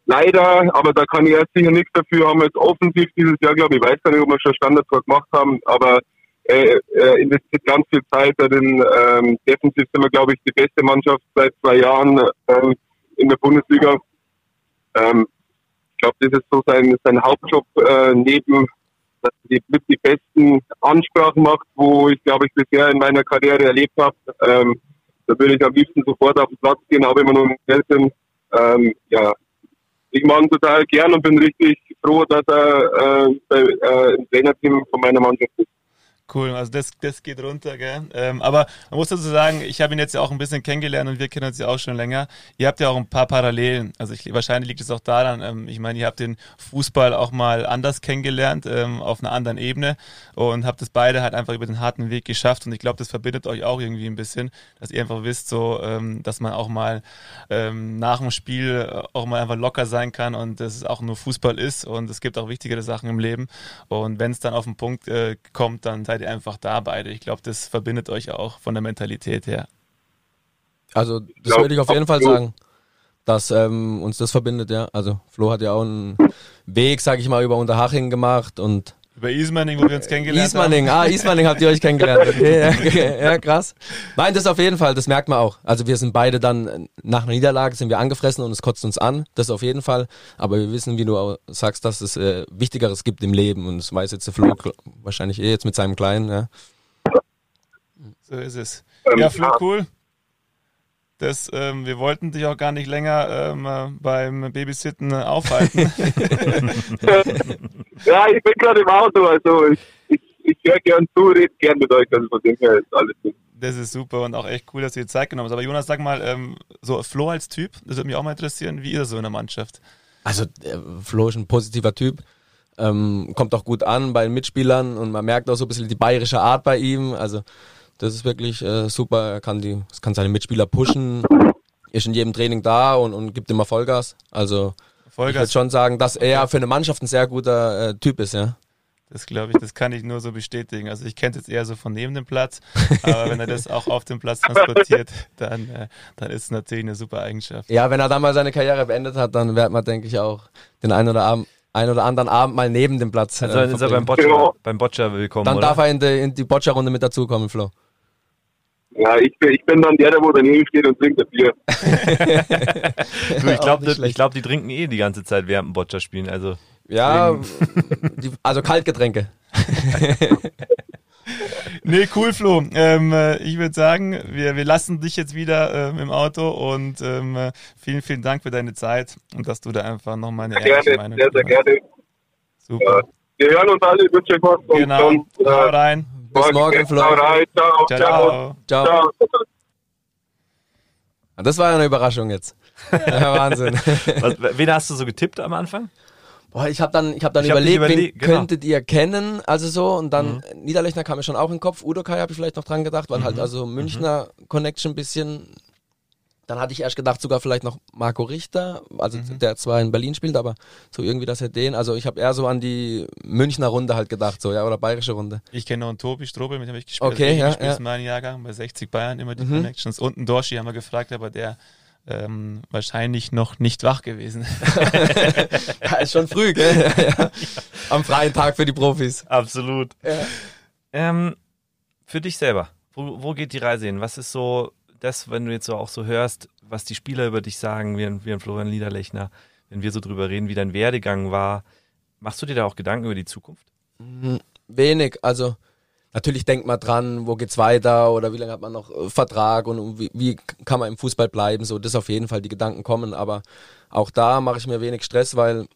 leider, aber da kann er sicher nichts dafür. Haben wir jetzt offensiv dieses Jahr, glaube ich, weiß gar nicht, ob wir schon Standardtor gemacht haben, aber er, er investiert ganz viel Zeit darin. Ähm, defensiv sind wir, glaube ich, die beste Mannschaft seit zwei Jahren ähm, in der Bundesliga. Ähm, ich glaube, das ist so sein, sein Hauptjob äh, neben, dass er mit die besten Ansprachen macht, wo ich, glaube ich, bisher in meiner Karriere erlebt habe. Ähm, da würde ich am liebsten sofort auf den Platz gehen, wenn wir nur im Geld. Ähm, ja, ich mag ihn total gern und bin richtig froh, dass er äh, bei, äh, im Trainerteam von meiner Mannschaft ist. Cool, also das, das geht runter, gell? Ähm, aber man muss dazu sagen, ich habe ihn jetzt ja auch ein bisschen kennengelernt und wir kennen uns ja auch schon länger. Ihr habt ja auch ein paar Parallelen. Also ich, wahrscheinlich liegt es auch daran, ähm, ich meine, ihr habt den Fußball auch mal anders kennengelernt, ähm, auf einer anderen Ebene und habt es beide halt einfach über den harten Weg geschafft und ich glaube, das verbindet euch auch irgendwie ein bisschen, dass ihr einfach wisst, so, ähm, dass man auch mal ähm, nach dem Spiel auch mal einfach locker sein kann und dass es auch nur Fußball ist und es gibt auch wichtigere Sachen im Leben und wenn es dann auf den Punkt äh, kommt, dann seid ihr einfach da beide. Ich glaube, das verbindet euch auch von der Mentalität her. Also, das würde ich auf jeden Fall sagen, dass ähm, uns das verbindet, ja. Also, Flo hat ja auch einen Weg, sag ich mal, über Unterhaching gemacht und über Ismaning, wo wir uns kennengelernt Ismaning, haben. ah, Ismaning habt ihr euch kennengelernt. Okay, ja, okay, ja, krass. Nein, das auf jeden Fall, das merkt man auch. Also wir sind beide dann, nach einer Niederlage sind wir angefressen und es kotzt uns an, das auf jeden Fall. Aber wir wissen, wie du auch sagst, dass es äh, Wichtigeres gibt im Leben und das weiß jetzt der Flo wahrscheinlich eh jetzt mit seinem Kleinen, ja. So ist es. Ja, Flo, cool. Das, ähm, wir wollten dich auch gar nicht länger ähm, äh, beim Babysitten äh, aufhalten. ja, ich bin gerade im Auto, also ich, ich, ich höre gern zu, rede gern mit euch, also von dem her ist alles gut. Das ist super und auch echt cool, dass du dir Zeit genommen hast. Aber Jonas, sag mal, ähm, so Flo als Typ, das würde mich auch mal interessieren, wie ist er so in der Mannschaft? Also äh, Flo ist ein positiver Typ, ähm, kommt auch gut an bei den Mitspielern und man merkt auch so ein bisschen die bayerische Art bei ihm. Also das ist wirklich äh, super. Er kann, die, kann seine Mitspieler pushen, ist in jedem Training da und, und gibt immer Vollgas. Also Vollgas. ich würde schon sagen, dass er für eine Mannschaft ein sehr guter äh, Typ ist, ja. Das glaube ich, das kann ich nur so bestätigen. Also ich kenne es jetzt eher so von neben dem Platz, aber wenn er das auch auf dem Platz transportiert, dann, äh, dann ist es natürlich eine super Eigenschaft. Ja, wenn er dann mal seine Karriere beendet hat, dann wird man, denke ich, auch den einen oder Abend ein oder anderen Abend mal neben dem Platz. Also äh, ist er beim Boccia, beim Boccia willkommen. Dann oder? darf er in die, in die Boccia-Runde mit dazukommen, Flo. Ja, ich bin, ich bin dann der, der wo daneben steht und trinkt das Bier. du, ich glaube, glaub, die trinken eh die ganze Zeit während dem Boccia spielen. Also, ja, die, also Kaltgetränke. nee, cool, Flo. Ähm, äh, ich würde sagen, wir, wir lassen dich jetzt wieder ähm, im Auto und ähm, äh, vielen, vielen Dank für deine Zeit und dass du da einfach nochmal eine ehrliche gerne, Meinung Sehr, sehr gerne. Super. Ja, wir hören uns alle. Ich wünsche euch was. Genau. Und, äh, Hau rein. Bis morgen, Flo. Ciao. Ciao. Ciao. Ciao. Das war ja eine Überraschung jetzt. Wahnsinn. Was, wen hast du so getippt am Anfang? Boah, ich habe dann, ich hab dann ich überlegt, hab überle wen genau. könntet ihr kennen, also so und dann mhm. Niederlechner kam mir schon auch in den Kopf, Udo Kai habe ich vielleicht noch dran gedacht, weil halt mhm. halt also Münchner mhm. Connection ein bisschen dann hatte ich erst gedacht, sogar vielleicht noch Marco Richter, also mhm. der zwar in Berlin spielt, aber so irgendwie, dass er den, also ich habe eher so an die Münchner Runde halt gedacht, so, ja, oder bayerische Runde. Ich kenne noch einen Tobi Strobel, mit dem ich gespielt Okay, ja, ja. mein Jahrgang, bei 60 Bayern immer die mhm. Connections. Und einen Dorschi haben wir gefragt, aber der ähm, wahrscheinlich noch nicht wach gewesen. ja, ist schon früh, gell? Ja. Am freien Tag für die Profis. Absolut. Ja. Ähm, für dich selber, wo, wo geht die Reise hin? Was ist so das, wenn du jetzt so auch so hörst, was die Spieler über dich sagen, wie ein, wie ein Florian Liederlechner, wenn wir so drüber reden, wie dein Werdegang war, machst du dir da auch Gedanken über die Zukunft? Mhm, wenig, also natürlich denkt man dran, wo geht's weiter oder wie lange hat man noch äh, Vertrag und wie, wie, kann man im Fußball bleiben, so das auf jeden Fall die Gedanken kommen, aber auch da mache ich mir wenig Stress, weil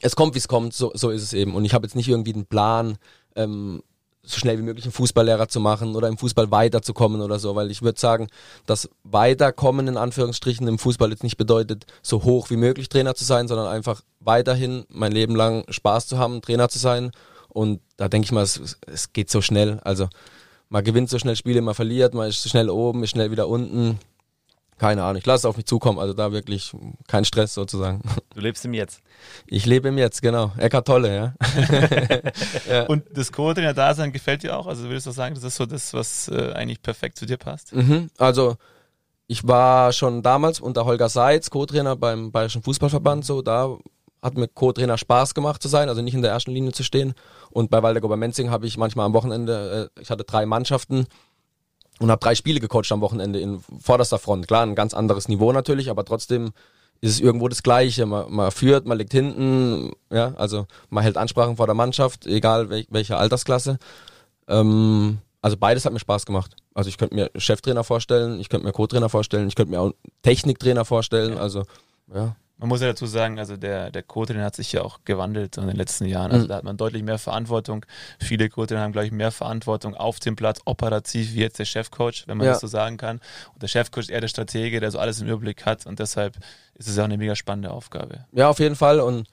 es kommt, wie es kommt, so, so ist es eben. Und ich habe jetzt nicht irgendwie einen Plan, ähm, so schnell wie möglich einen Fußballlehrer zu machen oder im Fußball weiterzukommen oder so, weil ich würde sagen, dass weiterkommen in Anführungsstrichen im Fußball jetzt nicht bedeutet, so hoch wie möglich Trainer zu sein, sondern einfach weiterhin mein Leben lang Spaß zu haben, Trainer zu sein. Und da denke ich mal, es, es geht so schnell. Also man gewinnt so schnell Spiele, man verliert, man ist so schnell oben, ist schnell wieder unten. Keine Ahnung, ich lasse es auf mich zukommen, also da wirklich kein Stress sozusagen. Du lebst im Jetzt. Ich lebe im Jetzt, genau. Eckart Tolle, ja. ja. Und das Co-Trainer-Dasein gefällt dir auch? Also würdest du sagen, das ist so das, was äh, eigentlich perfekt zu dir passt? Mhm. Also ich war schon damals unter Holger Seitz Co-Trainer beim Bayerischen Fußballverband, so da hat mir Co-Trainer Spaß gemacht zu sein, also nicht in der ersten Linie zu stehen. Und bei Waldeck Obermenzing habe ich manchmal am Wochenende, äh, ich hatte drei Mannschaften, und habe drei Spiele gecoacht am Wochenende in vorderster Front. Klar, ein ganz anderes Niveau natürlich, aber trotzdem ist es irgendwo das Gleiche. Man, man führt, man liegt hinten, ja, also man hält Ansprachen vor der Mannschaft, egal welch, welche Altersklasse. Ähm, also beides hat mir Spaß gemacht. Also ich könnte mir Cheftrainer vorstellen, ich könnte mir Co-Trainer vorstellen, ich könnte mir auch Techniktrainer vorstellen. Also ja, Man muss ja dazu sagen, also der, der Co-Trainer hat sich ja auch gewandelt in den letzten Jahren. Also mhm. da hat man deutlich mehr Verantwortung. Viele Co-Trainer haben, glaube ich, mehr Verantwortung auf dem Platz, operativ, wie jetzt der Chefcoach, wenn man ja. das so sagen kann. Und der Chefcoach ist eher der Stratege, der so alles im Überblick hat. Und deshalb ist es ja auch eine mega spannende Aufgabe. Ja, auf jeden Fall. Und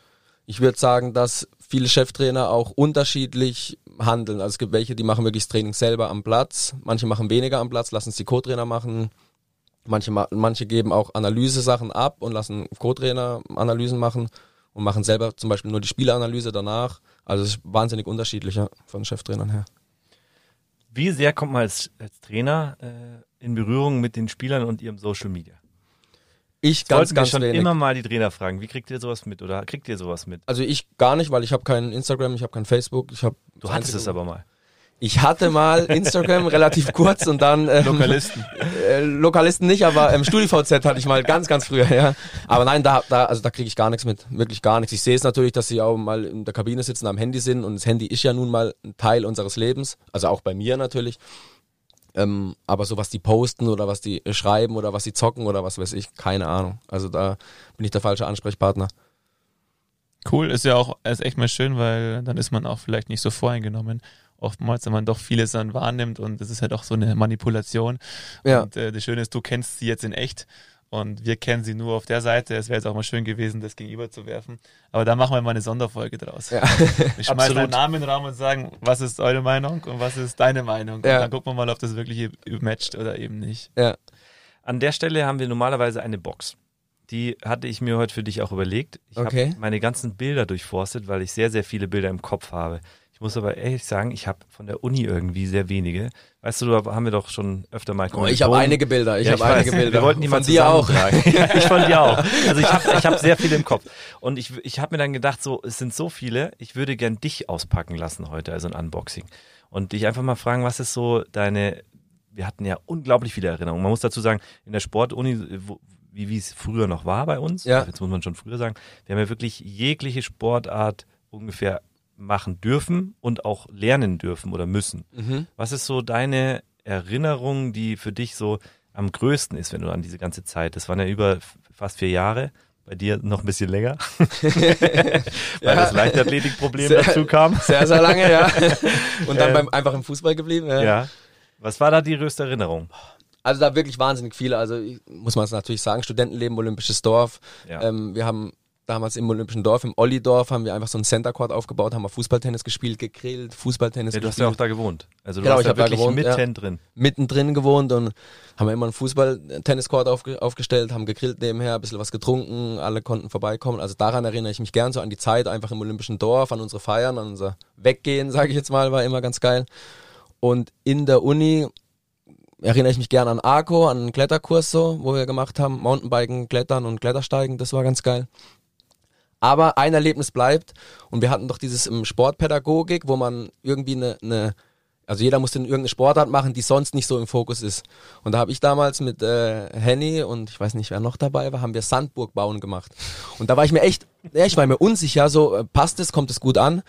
ich würde sagen, dass viele Cheftrainer auch unterschiedlich handeln. Also es gibt welche, die machen wirklich das Training selber am Platz. Manche machen weniger am Platz, lassen es die Co-Trainer machen. Manche, manche geben auch Analysesachen ab und lassen Co-Trainer Analysen machen und machen selber zum Beispiel nur die Spieleanalyse danach. Also es ist wahnsinnig unterschiedlicher von Cheftrainern her. Wie sehr kommt man als, als Trainer äh, in Berührung mit den Spielern und ihrem Social Media? Ich ganz, Sollten ganz schon wenig. immer mal die Trainer fragen, wie kriegt ihr sowas mit oder kriegt ihr sowas mit? Also ich gar nicht, weil ich habe kein Instagram, ich habe kein Facebook, ich habe Du hattest es aber mal. Ich hatte mal Instagram relativ kurz und dann ähm, Lokalisten. Äh, Lokalisten nicht, aber ähm, StudiVZ hatte ich mal ganz, ganz früher, ja. Aber nein, da, da, also da kriege ich gar nichts mit, wirklich gar nichts. Ich sehe es natürlich, dass sie auch mal in der Kabine sitzen, am Handy sind und das Handy ist ja nun mal ein Teil unseres Lebens, also auch bei mir natürlich. Ähm, aber so was die posten oder was die schreiben oder was sie zocken oder was weiß ich, keine Ahnung. Also da bin ich der falsche Ansprechpartner. Cool, ist ja auch ist echt mal schön, weil dann ist man auch vielleicht nicht so voreingenommen oftmals, wenn man doch vieles dann wahrnimmt und das ist ja doch so eine Manipulation. Ja. Und äh, das Schöne ist, du kennst sie jetzt in echt und wir kennen sie nur auf der Seite. Es wäre jetzt auch mal schön gewesen, das gegenüber zu werfen. Aber da machen wir mal eine Sonderfolge draus. Ja. Wir schmeißen einen Namen in den Raum und sagen, was ist eure Meinung und was ist deine Meinung. Und dann gucken wir mal, ob das wirklich matcht oder eben nicht. Ja. An der Stelle haben wir normalerweise eine Box. Die hatte ich mir heute für dich auch überlegt. Ich okay. habe meine ganzen Bilder durchforstet, weil ich sehr, sehr viele Bilder im Kopf habe muss aber ehrlich sagen, ich habe von der Uni irgendwie sehr wenige. Weißt du, da haben wir doch schon öfter mal oh, Ich habe einige Bilder, ich ja, habe einige Bilder. Wir wollten die von dir auch. ja, ich von dir auch. Also ich habe ich hab sehr viele im Kopf. Und ich, ich habe mir dann gedacht, so, es sind so viele, ich würde gern dich auspacken lassen heute, also ein Unboxing. Und dich einfach mal fragen, was ist so deine, wir hatten ja unglaublich viele Erinnerungen. Man muss dazu sagen, in der Sportuni, wie, wie es früher noch war bei uns, ja. jetzt muss man schon früher sagen, wir haben ja wirklich jegliche Sportart ungefähr machen dürfen und auch lernen dürfen oder müssen. Mhm. Was ist so deine Erinnerung, die für dich so am größten ist, wenn du an diese ganze Zeit, das waren ja über fast vier Jahre, bei dir noch ein bisschen länger, weil ja. das Leichtathletikproblem dazu kam. Sehr, sehr lange, ja. Und dann ähm, beim, einfach im Fußball geblieben. Ja. ja. Was war da die größte Erinnerung? Also da wirklich wahnsinnig viele. Also muss man es natürlich sagen, Studentenleben, Olympisches Dorf. Ja. Ähm, wir haben damals im Olympischen Dorf, im Olli-Dorf, haben wir einfach so einen Center Court aufgebaut, haben wir Fußballtennis gespielt, gegrillt, Fußballtennis ja, du gespielt. hast ja auch da gewohnt. Also du genau, hast ich ja wirklich gewohnt, mitten ja, drin. Mittendrin gewohnt und haben wir immer einen Fußball-Tennis-Court aufge aufgestellt, haben gegrillt nebenher, ein bisschen was getrunken, alle konnten vorbeikommen. Also daran erinnere ich mich gern so an die Zeit einfach im Olympischen Dorf, an unsere Feiern, an unser Weggehen, sage ich jetzt mal, war immer ganz geil. Und in der Uni erinnere ich mich gern an Arco, an einen Kletterkurs so, wo wir gemacht haben, Mountainbiken, Klettern und Klettersteigen, das war ganz geil. Aber ein Erlebnis bleibt. Und wir hatten doch dieses im Sportpädagogik, wo man irgendwie eine, eine also jeder musste irgendeine Sportart machen, die sonst nicht so im Fokus ist. Und da habe ich damals mit äh, Henny und ich weiß nicht, wer noch dabei war, haben wir Sandburg bauen gemacht. Und da war ich mir echt, ja, ich war mir unsicher, so äh, passt es, kommt es gut an.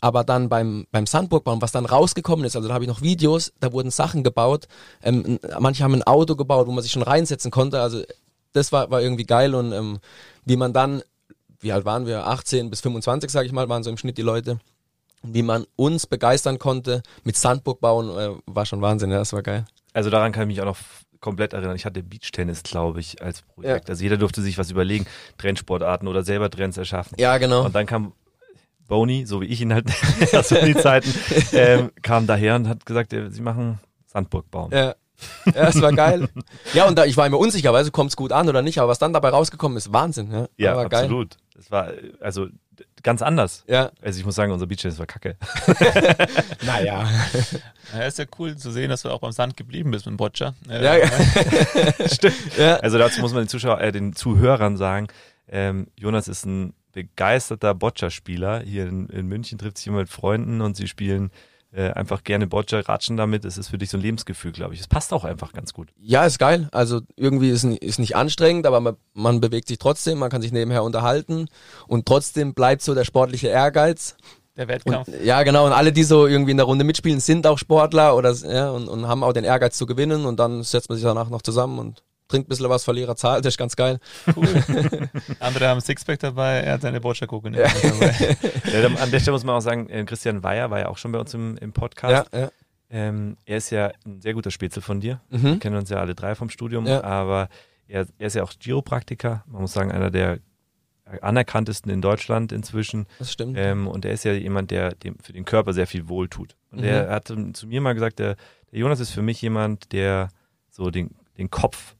Aber dann beim, beim Sandburg bauen, was dann rausgekommen ist, also da habe ich noch Videos, da wurden Sachen gebaut. Ähm, manche haben ein Auto gebaut, wo man sich schon reinsetzen konnte. Also das war, war irgendwie geil und ähm, wie man dann wie alt waren wir? 18 bis 25, sage ich mal, waren so im Schnitt die Leute. Wie man uns begeistern konnte mit Sandburg bauen, äh, war schon Wahnsinn, ja, das war geil. Also daran kann ich mich auch noch komplett erinnern. Ich hatte Beachtennis, glaube ich, als Projekt. Ja. Also jeder durfte sich was überlegen, Trendsportarten oder selber Trends erschaffen. Ja, genau. Und dann kam Boni, so wie ich ihn halt aus die Zeiten, ähm, kam daher und hat gesagt, äh, sie machen Sandburg bauen. Ja. Ja, es war geil. ja, und da, ich war mir unsicher, weil kommt es gut an oder nicht, aber was dann dabei rausgekommen ist, Wahnsinn. Ja, ja absolut. Geil. Es war also ganz anders. Ja. Also ich muss sagen, unser Beach war kacke. naja. Ja, ist ja cool zu sehen, dass du auch beim Sand geblieben bist mit dem Boccia. Ja, ja. Stimmt. Ja. Also dazu muss man den Zuschauer, äh, den Zuhörern sagen, ähm, Jonas ist ein begeisterter Boccia-Spieler. Hier in, in München trifft sich immer mit Freunden und sie spielen äh, einfach gerne Boccia, ratschen damit. Es ist für dich so ein Lebensgefühl, glaube ich. Es passt auch einfach ganz gut. Ja, ist geil. Also irgendwie ist, ist nicht anstrengend, aber man, man bewegt sich trotzdem, man kann sich nebenher unterhalten und trotzdem bleibt so der sportliche Ehrgeiz. Der Wettkampf. Und, ja, genau. Und alle, die so irgendwie in der Runde mitspielen, sind auch Sportler oder ja, und, und haben auch den Ehrgeiz zu gewinnen und dann setzt man sich danach noch zusammen und trinkt ein bisschen was, Verlierer zahlt, das ist ganz geil. Cool. Andere haben Sixpack dabei, er hat seine Boccia-Coke nicht dabei. Ja, an der Stelle muss man auch sagen, äh, Christian Weyer war ja auch schon bei uns im, im Podcast. Ja, ja. Ähm, er ist ja ein sehr guter Spätzle von dir. Mhm. Wir kennen uns ja alle drei vom Studium, Ja. aber er, er ist ja auch Chiropraktiker. Man muss sagen, einer der anerkanntesten in Deutschland inzwischen. Das stimmt. Ähm, und er ist ja jemand, der dem für den Körper sehr viel wohltut. Und Mhm. er hat zu mir mal gesagt, der, der Jonas ist für mich jemand, der so den, den Kopf,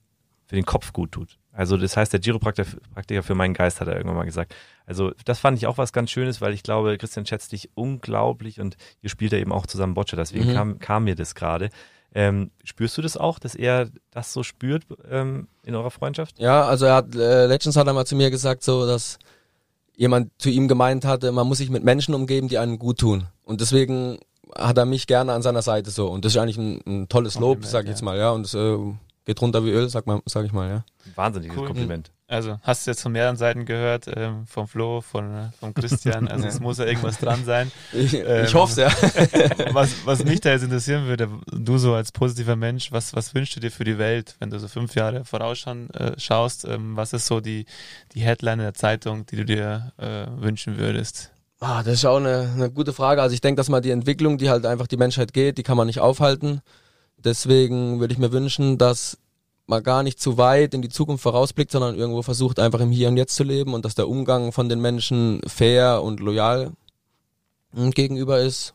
für den Kopf gut tut. Also das heißt, der Chiropraktiker Praktiker für meinen Geist, hat er irgendwann mal gesagt. Also das fand ich auch was ganz Schönes, weil ich glaube, Christian schätzt dich unglaublich und ihr spielt ja eben auch zusammen Boccia, deswegen Mhm. kam, kam mir das gerade. Ähm, spürst du das auch, dass er das so spürt ähm, in eurer Freundschaft? Ja, also er hat, äh, letztens hat er mal zu mir gesagt, so, dass jemand zu ihm gemeint hatte, man muss sich mit Menschen umgeben, die einem gut tun. Und deswegen hat er mich gerne an seiner Seite so. Und das ist eigentlich ein, ein tolles Lob, sag ich jetzt mal, ja. Und es äh, geht runter wie Öl, sag, mal, sag ich mal, ja. Wahnsinniges Cool. Kompliment. Also, hast du jetzt von mehreren Seiten gehört, ähm, vom Flo, von, äh, vom Christian, also es muss ja irgendwas dran sein. Ich, Ähm, ich hoffe ja. Was, was mich da jetzt interessieren würde, du so als positiver Mensch, was, was wünschst du dir für die Welt, wenn du so fünf Jahre vorausschauen äh, schaust? Ähm, was ist so die, die Headline in der Zeitung, die du dir äh, wünschen würdest? Ah, das ist auch eine, eine gute Frage. Also ich denke, dass mal die Entwicklung, die halt einfach die Menschheit geht, die kann man nicht aufhalten. Deswegen würde ich mir wünschen, dass man gar nicht zu weit in die Zukunft vorausblickt, sondern irgendwo versucht, einfach im Hier und Jetzt zu leben und dass der Umgang von den Menschen fair und loyal gegenüber ist.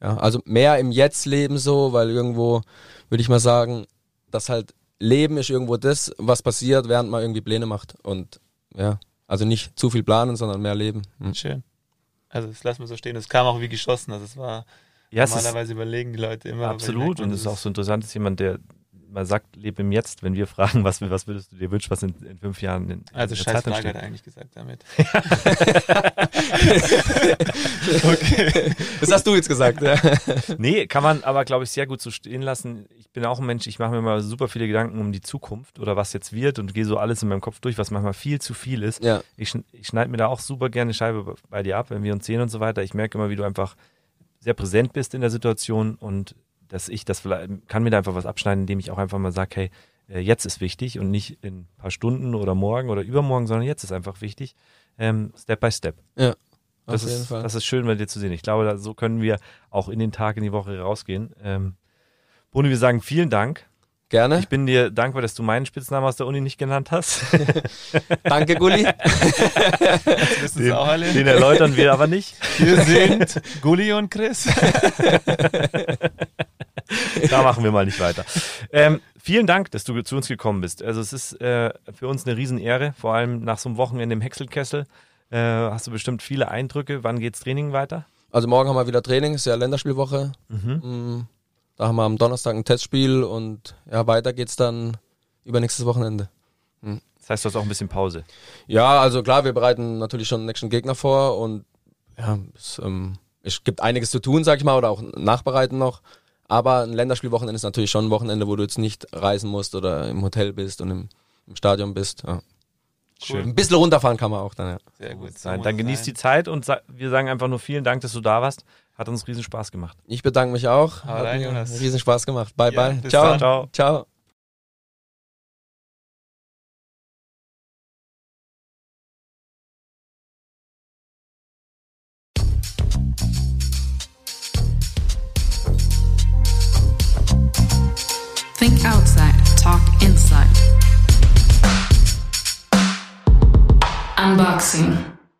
Ja, also mehr im Jetzt leben so, weil irgendwo würde ich mal sagen, dass halt Leben ist irgendwo das, was passiert, während man irgendwie Pläne macht. Und ja, also nicht zu viel planen, sondern mehr leben. Hm. Schön. Also das lassen wir so stehen. Es kam auch wie geschossen. Also es war Ja, normalerweise überlegen die Leute immer. Absolut. Und es ist auch so interessant, dass jemand, der mal sagt, lebe im Jetzt, wenn wir fragen, was, was würdest du dir wünschen, was in, in fünf Jahren in, in Also der scheiß Frage hat er eigentlich gesagt damit. Das hast du jetzt gesagt, ja. Nee, kann man aber, glaube ich, sehr gut so stehen lassen. Ich bin auch ein Mensch, ich mache mir mal super viele Gedanken um die Zukunft oder was jetzt wird und gehe so alles in meinem Kopf durch, was manchmal viel zu viel ist. Ja, Ich, ich schneide mir da auch super gerne eine Scheibe bei dir ab, wenn wir uns sehen und so weiter. Ich merke immer, wie du einfach sehr präsent bist in der Situation und dass ich das vielleicht, kann mir da einfach was abschneiden, indem ich auch einfach mal sage, hey, äh, jetzt ist wichtig und nicht in ein paar Stunden oder morgen oder übermorgen, sondern jetzt ist einfach wichtig. Ähm, step by step. ja. Das auf jeden ist, Fall. das ist schön, bei dir zu sehen. Ich glaube, da, so können wir auch in den Tag, in die Woche rausgehen. Ähm, Boni, wir sagen vielen Dank. Gerne. Ich bin dir dankbar, dass du meinen Spitznamen aus der Uni nicht genannt hast. Danke, Gulli. Sie auch alle. Den erläutern wir aber nicht. Wir sind Gulli und Chris. Da machen wir mal nicht weiter. Ähm, vielen Dank, dass du zu uns gekommen bist. Also es ist äh, für uns eine Riesenehre, vor allem nach so einem Wochenende im Häckselkessel. Äh, hast du bestimmt viele Eindrücke. Wann geht's Training weiter? Also morgen haben wir wieder Training, ist ja Länderspielwoche. Mhm. Mm, Da haben wir am Donnerstag ein Testspiel und ja, weiter geht's dann übernächstes Wochenende. Das heißt, du hast auch ein bisschen Pause. Ja, also klar, wir bereiten natürlich schon den nächsten Gegner vor und ja, es, ähm, es gibt einiges zu tun, sag ich mal, oder auch nachbereiten noch. Aber ein Länderspielwochenende ist natürlich schon ein Wochenende, wo du jetzt nicht reisen musst oder im Hotel bist und im, im Stadion bist. Ja. Cool. Ein bisschen runterfahren kann man auch dann, ja. Sehr gut. dann es genießt die. Zeit und sa wir sagen einfach nur vielen Dank, dass du da warst. Hat uns riesen Spaß gemacht. Ich bedanke mich auch. Hau Hat mir Jonas. riesen Spaß gemacht. Bye, Ja, bye. bis Ciao. dann. Ciao. Ciao. Think outside, talk inside. Unboxing.